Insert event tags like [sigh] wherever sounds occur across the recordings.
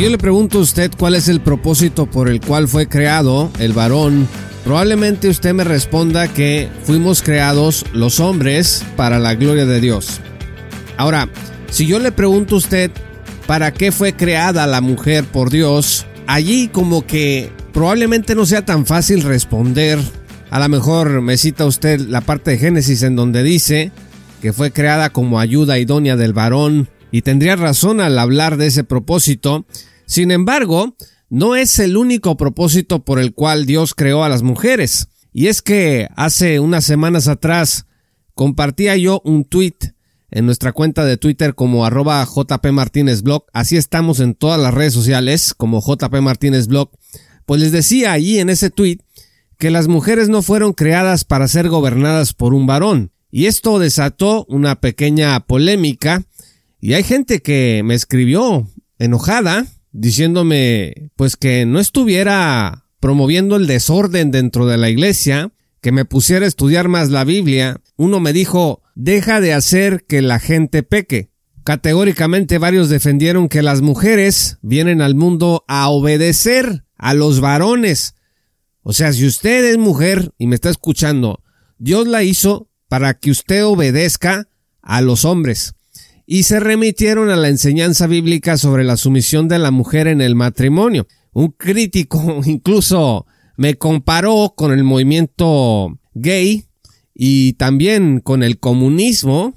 Si yo le pregunto a usted cuál es el propósito por el cual fue creado el varón, probablemente usted me responda que fuimos creados los hombres para la gloria de Dios. Ahora, si yo le pregunto a usted para qué fue creada la mujer por Dios, allí como que probablemente no sea tan fácil responder. A lo mejor me cita usted la parte de Génesis en donde dice que fue creada como ayuda idónea del varón y tendría razón al hablar de ese propósito. Sin embargo, no es el único propósito por el cual Dios creó a las mujeres. Y es que hace unas semanas atrás compartía yo un tweet en nuestra cuenta de Twitter como arroba JP Martínez Blog. Así estamos en todas las redes sociales como JP Martínez Blog. Pues les decía allí en ese tweet que las mujeres no fueron creadas para ser gobernadas por un varón. Y esto desató una pequeña polémica y hay gente que me escribió enojada diciéndome pues que no estuviera promoviendo el desorden dentro de la iglesia, que me pusiera a estudiar más la Biblia. Uno me dijo, deja de hacer que la gente peque. Categóricamente varios defendieron que las mujeres vienen al mundo a obedecer a los varones. O sea, si usted es mujer y me está escuchando, Dios la hizo para que usted obedezca a los hombres y se remitieron a la enseñanza bíblica sobre la sumisión de la mujer en el matrimonio. Un crítico [laughs] incluso me comparó con el movimiento gay y también con el comunismo.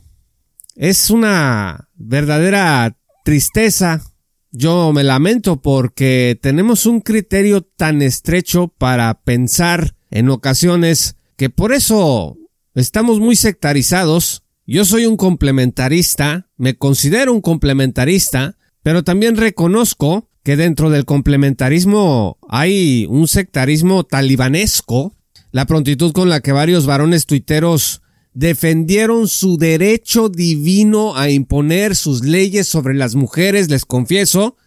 Es una verdadera tristeza. Yo me lamento porque tenemos un criterio tan estrecho para pensar en ocasiones que por eso estamos muy sectarizados yo soy un complementarista, me considero un complementarista, pero también reconozco que dentro del complementarismo hay un sectarismo talibanesco, la prontitud con la que varios varones tuiteros defendieron su derecho divino a imponer sus leyes sobre las mujeres, les confieso,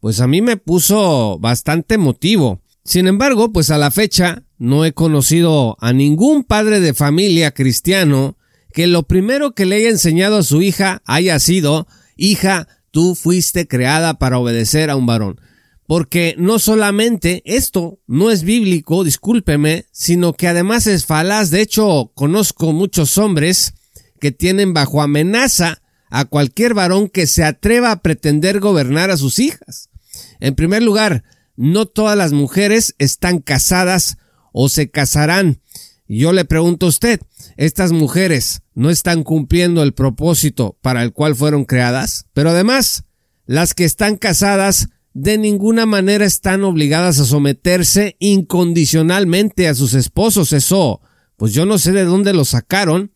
pues a mí me puso bastante motivo. Sin embargo, pues a la fecha no he conocido a ningún padre de familia cristiano que lo primero que le haya enseñado a su hija haya sido, hija, tú fuiste creada para obedecer a un varón. Porque no solamente esto no es bíblico, discúlpeme, sino que además es falaz. De hecho, conozco muchos hombres que tienen bajo amenaza a cualquier varón que se atreva a pretender gobernar a sus hijas. En primer lugar, no todas las mujeres están casadas o se casarán. Yo le pregunto a usted, ¿estas mujeres no están cumpliendo el propósito para el cual fueron creadas? Pero además, las que están casadas de ninguna manera están obligadas a someterse incondicionalmente a sus esposos. Eso, pues yo no sé de dónde lo sacaron.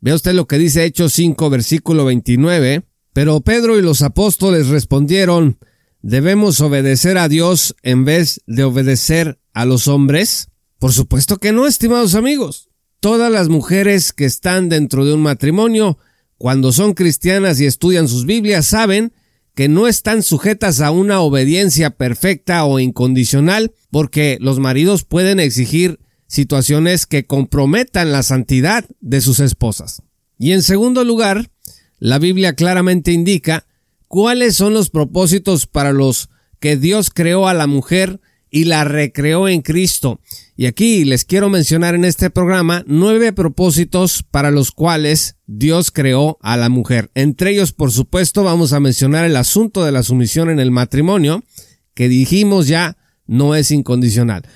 Vea usted lo que dice Hechos 5, versículo 29. Pero Pedro y los apóstoles respondieron, ¿debemos obedecer a Dios en vez de obedecer a los hombres? Por supuesto que no, estimados amigos. Todas las mujeres que están dentro de un matrimonio, cuando son cristianas y estudian sus Biblias, saben que no están sujetas a una obediencia perfecta o incondicional, porque los maridos pueden exigir situaciones que comprometan la santidad de sus esposas. Y en segundo lugar, la Biblia claramente indica cuáles son los propósitos para los que Dios creó a la mujer y la recreó en Cristo. Y aquí les quiero mencionar en este programa nueve propósitos para los cuales Dios creó a la mujer. Entre ellos, por supuesto, vamos a mencionar el asunto de la sumisión en el matrimonio, que dijimos ya no es incondicional.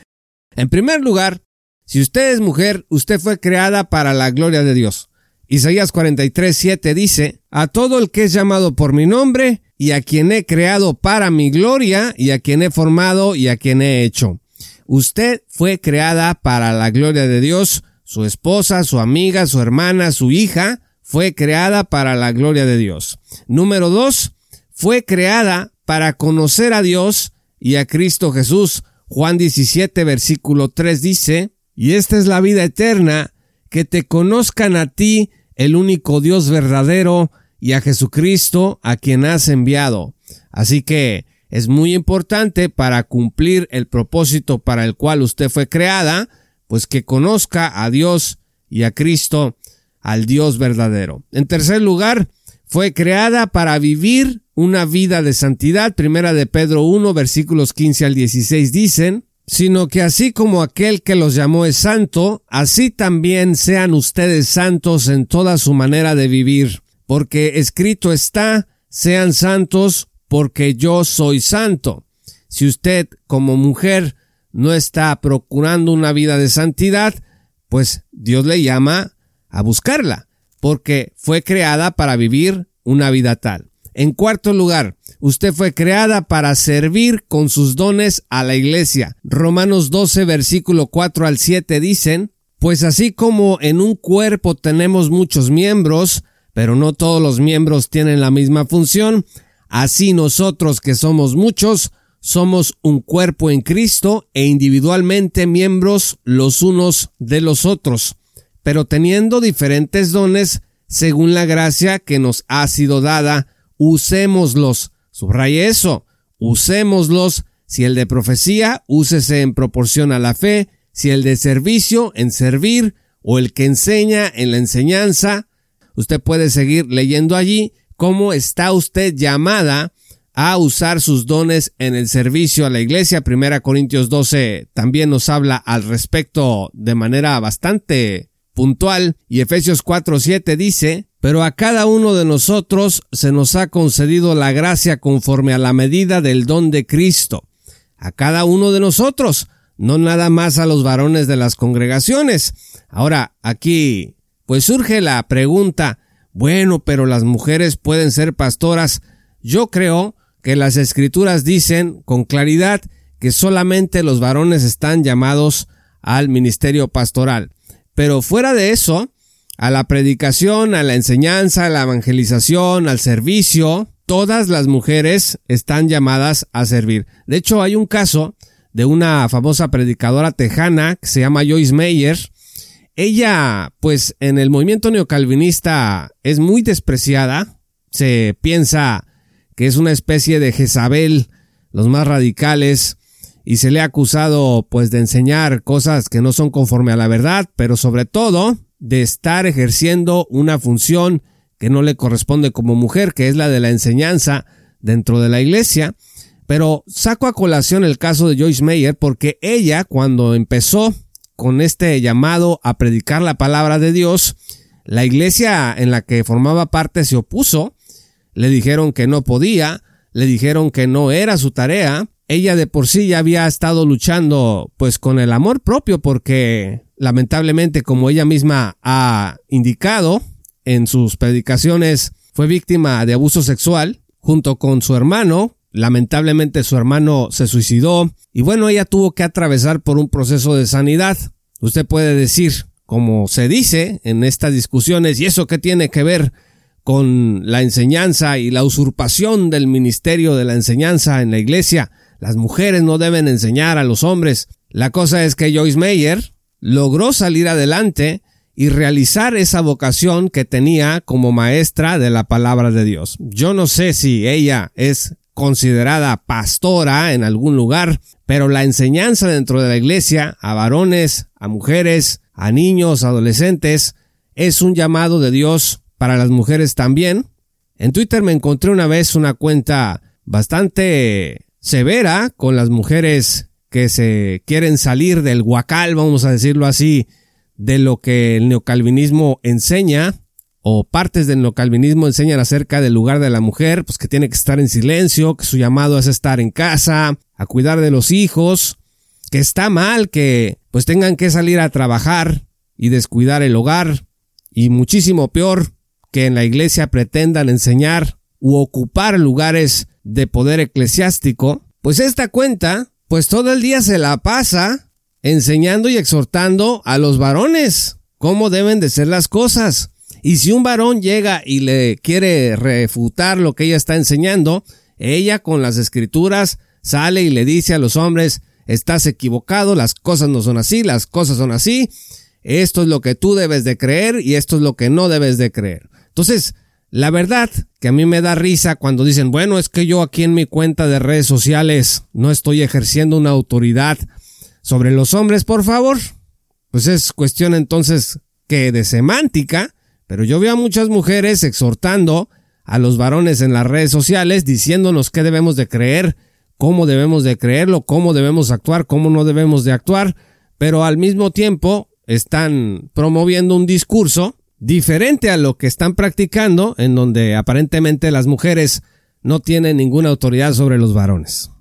En primer lugar, si usted es mujer, usted fue creada para la gloria de Dios. Isaías 43, 7 dice, a todo el que es llamado por mi nombre, y a quien he creado para mi gloria, y a quien he formado, y a quien he hecho. Usted fue creada para la gloria de Dios, su esposa, su amiga, su hermana, su hija, fue creada para la gloria de Dios. Número dos, fue creada para conocer a Dios y a Cristo Jesús. Juan 17, versículo 3 dice, y esta es la vida eterna, que te conozcan a ti, el único Dios verdadero, y a Jesucristo, a quien has enviado. Así que es muy importante para cumplir el propósito para el cual usted fue creada, pues que conozca a Dios y a Cristo, al Dios verdadero. En tercer lugar, fue creada para vivir una vida de santidad. Primera de Pedro 1, versículos 15 al 16 dicen, sino que así como aquel que los llamó es santo, así también sean ustedes santos en toda su manera de vivir, porque escrito está, sean santos porque yo soy santo. Si usted como mujer no está procurando una vida de santidad, pues Dios le llama a buscarla, porque fue creada para vivir una vida tal. En cuarto lugar, usted fue creada para servir con sus dones a la iglesia. Romanos 12, versículo 4 al 7 dicen, pues así como en un cuerpo tenemos muchos miembros, pero no todos los miembros tienen la misma función, Así nosotros que somos muchos, somos un cuerpo en Cristo e individualmente miembros los unos de los otros, pero teniendo diferentes dones según la gracia que nos ha sido dada, usémoslos. Subraye eso, usémoslos. Si el de profecía, úsese en proporción a la fe, si el de servicio, en servir, o el que enseña en la enseñanza. Usted puede seguir leyendo allí cómo está usted llamada a usar sus dones en el servicio a la iglesia. Primera Corintios 12 también nos habla al respecto de manera bastante puntual y Efesios 4:7 dice, pero a cada uno de nosotros se nos ha concedido la gracia conforme a la medida del don de Cristo. A cada uno de nosotros, no nada más a los varones de las congregaciones. Ahora, aquí, pues surge la pregunta, bueno, pero las mujeres pueden ser pastoras. Yo creo que las escrituras dicen con claridad que solamente los varones están llamados al ministerio pastoral. Pero fuera de eso, a la predicación, a la enseñanza, a la evangelización, al servicio, todas las mujeres están llamadas a servir. De hecho, hay un caso de una famosa predicadora tejana que se llama Joyce Meyer, ella, pues en el movimiento neocalvinista es muy despreciada. Se piensa que es una especie de Jezabel, los más radicales, y se le ha acusado pues de enseñar cosas que no son conforme a la verdad, pero sobre todo de estar ejerciendo una función que no le corresponde como mujer, que es la de la enseñanza dentro de la iglesia. Pero saco a colación el caso de Joyce Meyer porque ella cuando empezó con este llamado a predicar la palabra de Dios, la iglesia en la que formaba parte se opuso, le dijeron que no podía, le dijeron que no era su tarea, ella de por sí ya había estado luchando pues con el amor propio porque lamentablemente como ella misma ha indicado en sus predicaciones fue víctima de abuso sexual junto con su hermano Lamentablemente su hermano se suicidó y bueno, ella tuvo que atravesar por un proceso de sanidad. Usted puede decir, como se dice en estas discusiones, ¿y eso qué tiene que ver con la enseñanza y la usurpación del ministerio de la enseñanza en la iglesia? Las mujeres no deben enseñar a los hombres. La cosa es que Joyce Meyer logró salir adelante y realizar esa vocación que tenía como maestra de la palabra de Dios. Yo no sé si ella es considerada pastora en algún lugar, pero la enseñanza dentro de la iglesia a varones, a mujeres, a niños, adolescentes, es un llamado de Dios para las mujeres también. En Twitter me encontré una vez una cuenta bastante severa con las mujeres que se quieren salir del guacal, vamos a decirlo así, de lo que el neocalvinismo enseña o partes del neocalvinismo enseñan acerca del lugar de la mujer, pues que tiene que estar en silencio, que su llamado es estar en casa, a cuidar de los hijos, que está mal que pues tengan que salir a trabajar y descuidar el hogar, y muchísimo peor que en la iglesia pretendan enseñar u ocupar lugares de poder eclesiástico, pues esta cuenta, pues todo el día se la pasa enseñando y exhortando a los varones cómo deben de ser las cosas Y si un varón llega y le quiere refutar lo que ella está enseñando, ella con las escrituras sale y le dice a los hombres, estás equivocado, las cosas no son así, las cosas son así, esto es lo que tú debes de creer y esto es lo que no debes de creer. Entonces, la verdad que a mí me da risa cuando dicen, bueno, es que yo aquí en mi cuenta de redes sociales no estoy ejerciendo una autoridad sobre los hombres, por favor. Pues es cuestión entonces que de semántica, pero yo veo a muchas mujeres exhortando a los varones en las redes sociales diciéndonos qué debemos de creer, cómo debemos de creerlo, cómo debemos actuar, cómo no debemos de actuar, pero al mismo tiempo están promoviendo un discurso diferente a lo que están practicando, en donde aparentemente las mujeres no tienen ninguna autoridad sobre los varones.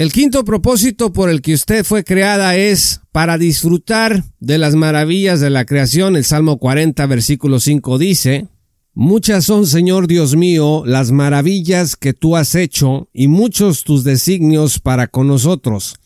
El quinto propósito por el que usted fue creada es para disfrutar de las maravillas de la creación. El Salmo 40, versículo 5 dice, Muchas son, Señor Dios mío, las maravillas que tú has hecho y muchos tus designios para con nosotros.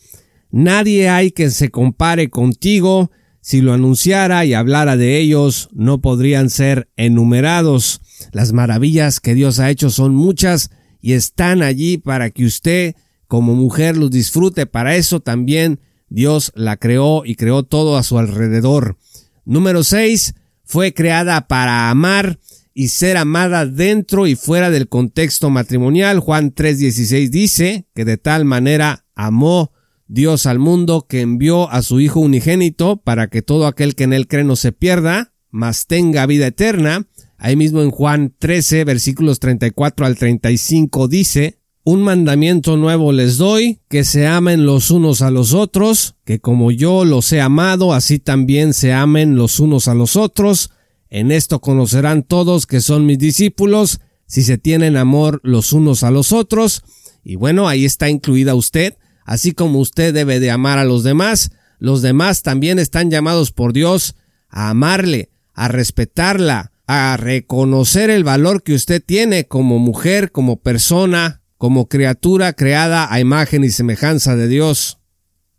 Nadie hay que se compare contigo, si lo anunciara y hablara de ellos, no podrían ser enumerados. Las maravillas que Dios ha hecho son muchas y están allí para que usted como mujer los disfrute. Para eso también Dios la creó y creó todo a su alrededor. Número 6. Fue creada para amar y ser amada dentro y fuera del contexto matrimonial. Juan 3:16 dice que de tal manera amó Dios al mundo que envió a su Hijo unigénito para que todo aquel que en él cree no se pierda, mas tenga vida eterna. Ahí mismo en Juan 13, versículos 34 al 35 dice, Un mandamiento nuevo les doy, que se amen los unos a los otros, que como yo los he amado, así también se amen los unos a los otros. En esto conocerán todos que son mis discípulos, si se tienen amor los unos a los otros. Y bueno, ahí está incluida usted Así como usted debe de amar a los demás, los demás también están llamados por Dios a amarle, a respetarla, a reconocer el valor que usted tiene como mujer, como persona, como criatura creada a imagen y semejanza de Dios.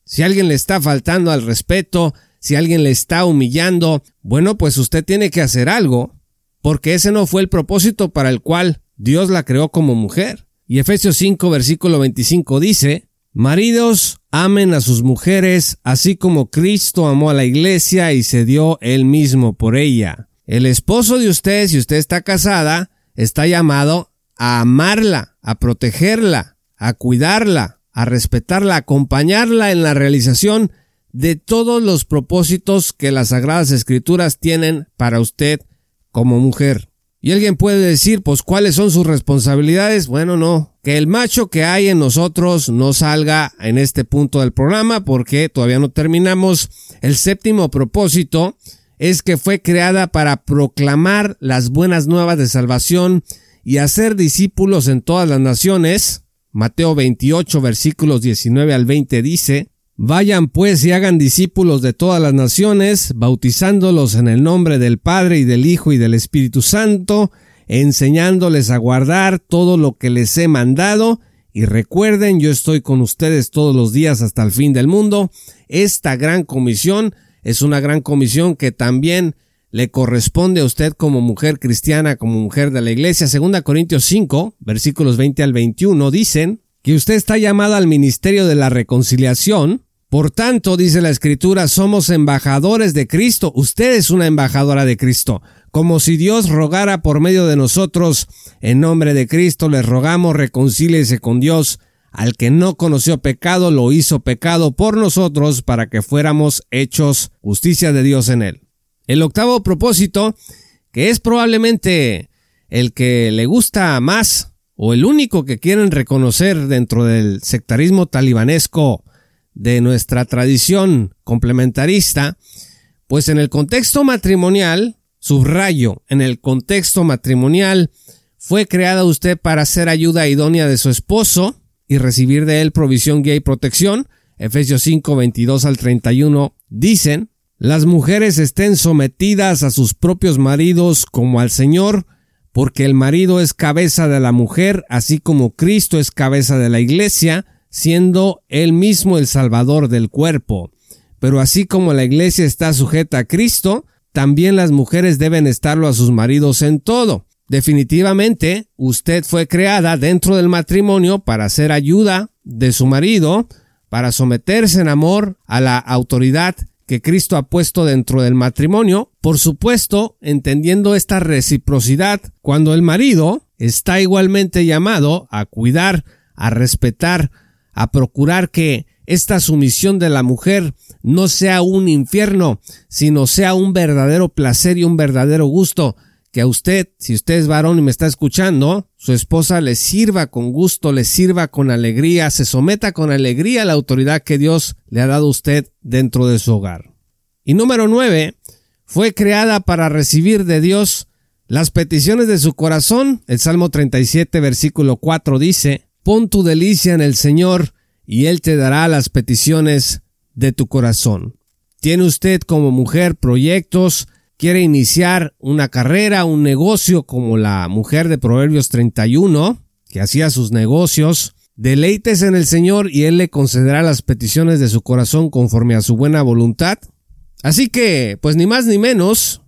Si alguien le está faltando al respeto, si alguien le está humillando, bueno, pues usted tiene que hacer algo, porque ese no fue el propósito para el cual Dios la creó como mujer. Y Efesios 5 versículo 25 dice, Maridos, amen a sus mujeres, así como Cristo amó a la iglesia y se dio él mismo por ella. El esposo de usted, si usted está casada, está llamado a amarla, a protegerla, a cuidarla, a respetarla, a acompañarla en la realización de todos los propósitos que las Sagradas Escrituras tienen para usted como mujer. Y alguien puede decir, pues, ¿cuáles son sus responsabilidades? Bueno, no. Que el macho que hay en nosotros no salga en este punto del programa porque todavía no terminamos. El séptimo propósito es que fue creada para proclamar las buenas nuevas de salvación y hacer discípulos en todas las naciones. Mateo 28 versículos 19 al 20 dice, Vayan pues y hagan discípulos de todas las naciones, bautizándolos en el nombre del Padre y del Hijo y del Espíritu Santo, enseñándoles a guardar todo lo que les he mandado, y recuerden, yo estoy con ustedes todos los días hasta el fin del mundo. Esta gran comisión es una gran comisión que también le corresponde a usted como mujer cristiana, como mujer de la iglesia. Segunda Corintios 5, versículos 20 al 21 dicen que usted está llamada al ministerio de la reconciliación, por tanto, dice la Escritura, somos embajadores de Cristo. Usted es una embajadora de Cristo. Como si Dios rogara por medio de nosotros, en nombre de Cristo les rogamos reconcíliese con Dios. Al que no conoció pecado, lo hizo pecado por nosotros para que fuéramos hechos justicia de Dios en él. El octavo propósito, que es probablemente el que le gusta más o el único que quieren reconocer dentro del sectarismo talibanesco de nuestra tradición complementarista, pues en el contexto matrimonial, subrayo, en el contexto matrimonial, fue creada usted para ser ayuda idónea de su esposo y recibir de él provisión, guía y protección. Efesios 5, 22 al 31 dicen, las mujeres estén sometidas a sus propios maridos como al Señor, porque el marido es cabeza de la mujer, así como Cristo es cabeza de la iglesia, siendo él mismo el Salvador del cuerpo. Pero así como la iglesia está sujeta a Cristo, también las mujeres deben estarlo a sus maridos en todo. Definitivamente, usted fue creada dentro del matrimonio para ser ayuda de su marido, para someterse en amor a la autoridad que Cristo ha puesto dentro del matrimonio, por supuesto, entendiendo esta reciprocidad, cuando el marido está igualmente llamado a cuidar, a respetar, a procurar que esta sumisión de la mujer no sea un infierno, sino sea un verdadero placer y un verdadero gusto, que a usted, si usted es varón y me está escuchando, su esposa le sirva con gusto, le sirva con alegría, se someta con alegría a la autoridad que Dios le ha dado a usted dentro de su hogar. Y número nueve, fue creada para recibir de Dios las peticiones de su corazón. El Salmo 37, versículo 4 dice, Pon tu delicia en el Señor y Él te dará las peticiones de tu corazón. ¿Tiene usted como mujer proyectos, quiere iniciar una carrera, un negocio como la mujer de Proverbios 31, que hacía sus negocios, deleites en el Señor y Él le concederá las peticiones de su corazón conforme a su buena voluntad. Así que, pues ni más ni menos,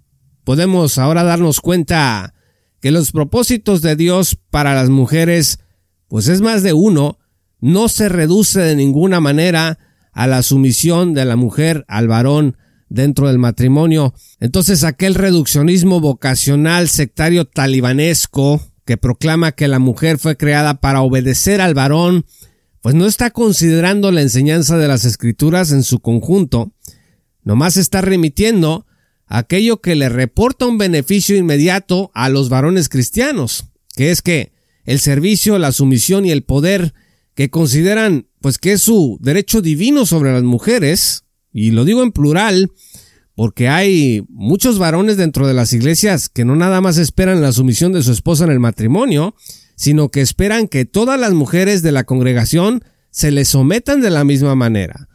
podemos ahora darnos cuenta que los propósitos de Dios para las mujeres, pues es más de uno, no se reduce de ninguna manera a la sumisión de la mujer al varón, dentro del matrimonio. Entonces aquel reduccionismo vocacional sectario talibanesco que proclama que la mujer fue creada para obedecer al varón, pues no está considerando la enseñanza de las escrituras en su conjunto, nomás está remitiendo aquello que le reporta un beneficio inmediato a los varones cristianos, que es que el servicio, la sumisión y el poder que consideran pues que es su derecho divino sobre las mujeres, y lo digo en plural, porque hay muchos varones dentro de las iglesias que no nada más esperan la sumisión de su esposa en el matrimonio, sino que esperan que todas las mujeres de la congregación se les sometan de la misma manera.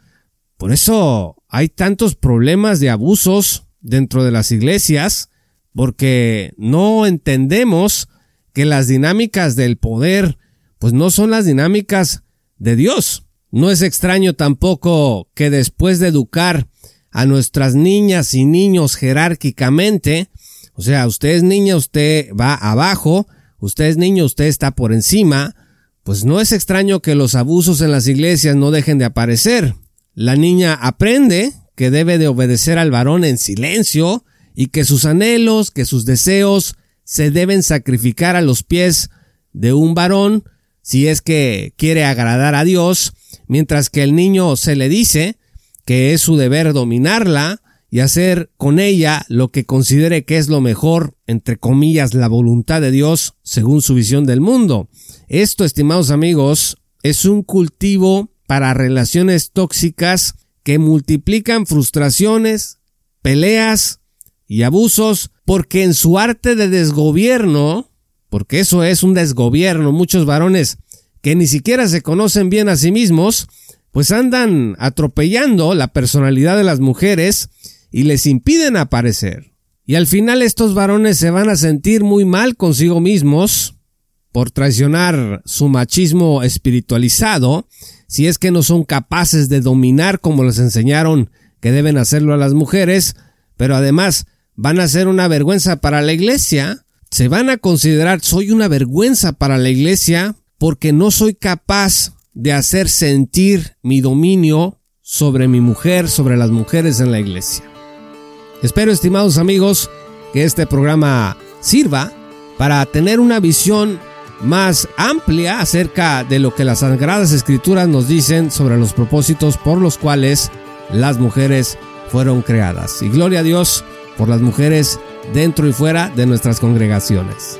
Por eso hay tantos problemas de abusos dentro de las iglesias, porque no entendemos que las dinámicas del poder, pues no son las dinámicas de Dios. No es extraño tampoco que después de educar a nuestras niñas y niños jerárquicamente, o sea, usted es niña, usted va abajo, usted es niño, usted está por encima, pues no es extraño que los abusos en las iglesias no dejen de aparecer. La niña aprende que debe de obedecer al varón en silencio y que sus anhelos, que sus deseos se deben sacrificar a los pies de un varón si es que quiere agradar a Dios mientras que el niño se le dice que es su deber dominarla y hacer con ella lo que considere que es lo mejor, entre comillas, la voluntad de Dios según su visión del mundo. Esto, estimados amigos, es un cultivo para relaciones tóxicas que multiplican frustraciones, peleas y abusos porque en su arte de desgobierno, porque eso es un desgobierno, muchos varones que ni siquiera se conocen bien a sí mismos, pues andan atropellando la personalidad de las mujeres y les impiden aparecer. Y al final estos varones se van a sentir muy mal consigo mismos por traicionar su machismo espiritualizado, si es que no son capaces de dominar como les enseñaron que deben hacerlo a las mujeres, pero además van a ser una vergüenza para la iglesia, se van a considerar soy una vergüenza para la iglesia porque no soy capaz de hacer sentir mi dominio sobre mi mujer, sobre las mujeres en la iglesia. Espero, estimados amigos, que este programa sirva para tener una visión más amplia acerca de lo que las Sagradas Escrituras nos dicen sobre los propósitos por los cuales las mujeres fueron creadas. Y gloria a Dios por las mujeres dentro y fuera de nuestras congregaciones.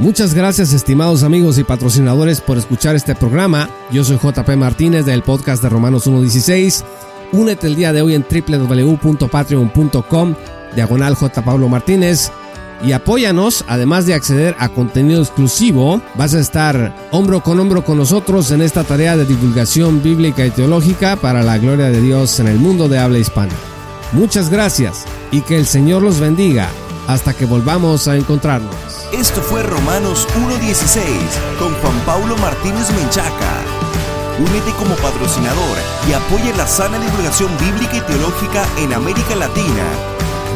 Muchas gracias estimados amigos y patrocinadores por escuchar este programa. Yo soy JP Martínez del podcast de Romanos 1.16. Únete el día de hoy en www.patreon.com diagonal J. Pablo Martínez y apóyanos, además de acceder a contenido exclusivo, vas a estar hombro con hombro con nosotros en esta tarea de divulgación bíblica y teológica para la gloria de Dios en el mundo de habla hispana. Muchas gracias y que el Señor los bendiga hasta que volvamos a encontrarnos. Esto fue Romanos 1.16 con Juan Pablo Martínez Menchaca. Únete como patrocinador y apoya la sana divulgación bíblica y teológica en América Latina.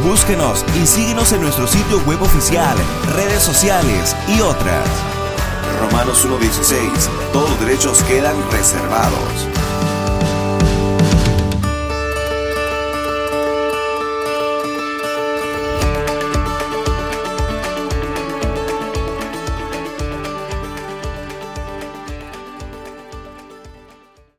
Búsquenos y síguenos en nuestro sitio web oficial, redes sociales y otras. Romanos 1.16. Todos los derechos quedan reservados.